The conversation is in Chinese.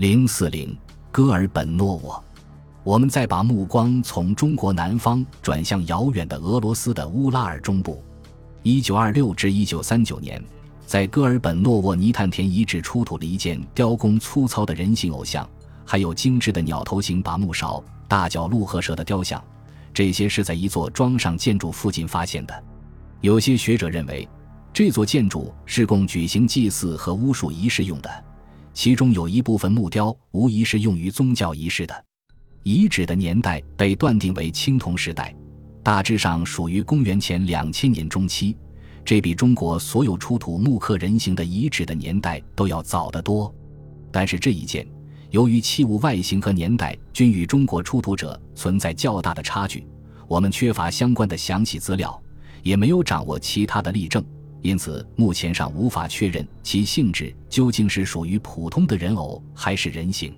零四零，戈尔本诺沃。我们再把目光从中国南方转向遥远的俄罗斯的乌拉尔中部。一九二六至一九三九年，在戈尔本诺沃泥炭田遗址出土了一件雕工粗糙的人形偶像，还有精致的鸟头形拔木勺、大角鹿和蛇的雕像。这些是在一座庄上建筑附近发现的。有些学者认为，这座建筑是供举行祭祀和巫术仪式用的，其中有一部分木雕无疑是用于宗教仪式的。遗址的年代被断定为青铜时代，大致上属于公元前两千年中期，这比中国所有出土木刻人形的遗址的年代都要早得多。但是这一件，由于器物外形和年代均与中国出土者存在较大的差距，我们缺乏相关的详细资料，也没有掌握其他的例证，因此目前尚无法确认其性质究竟是属于普通的人偶还是人形。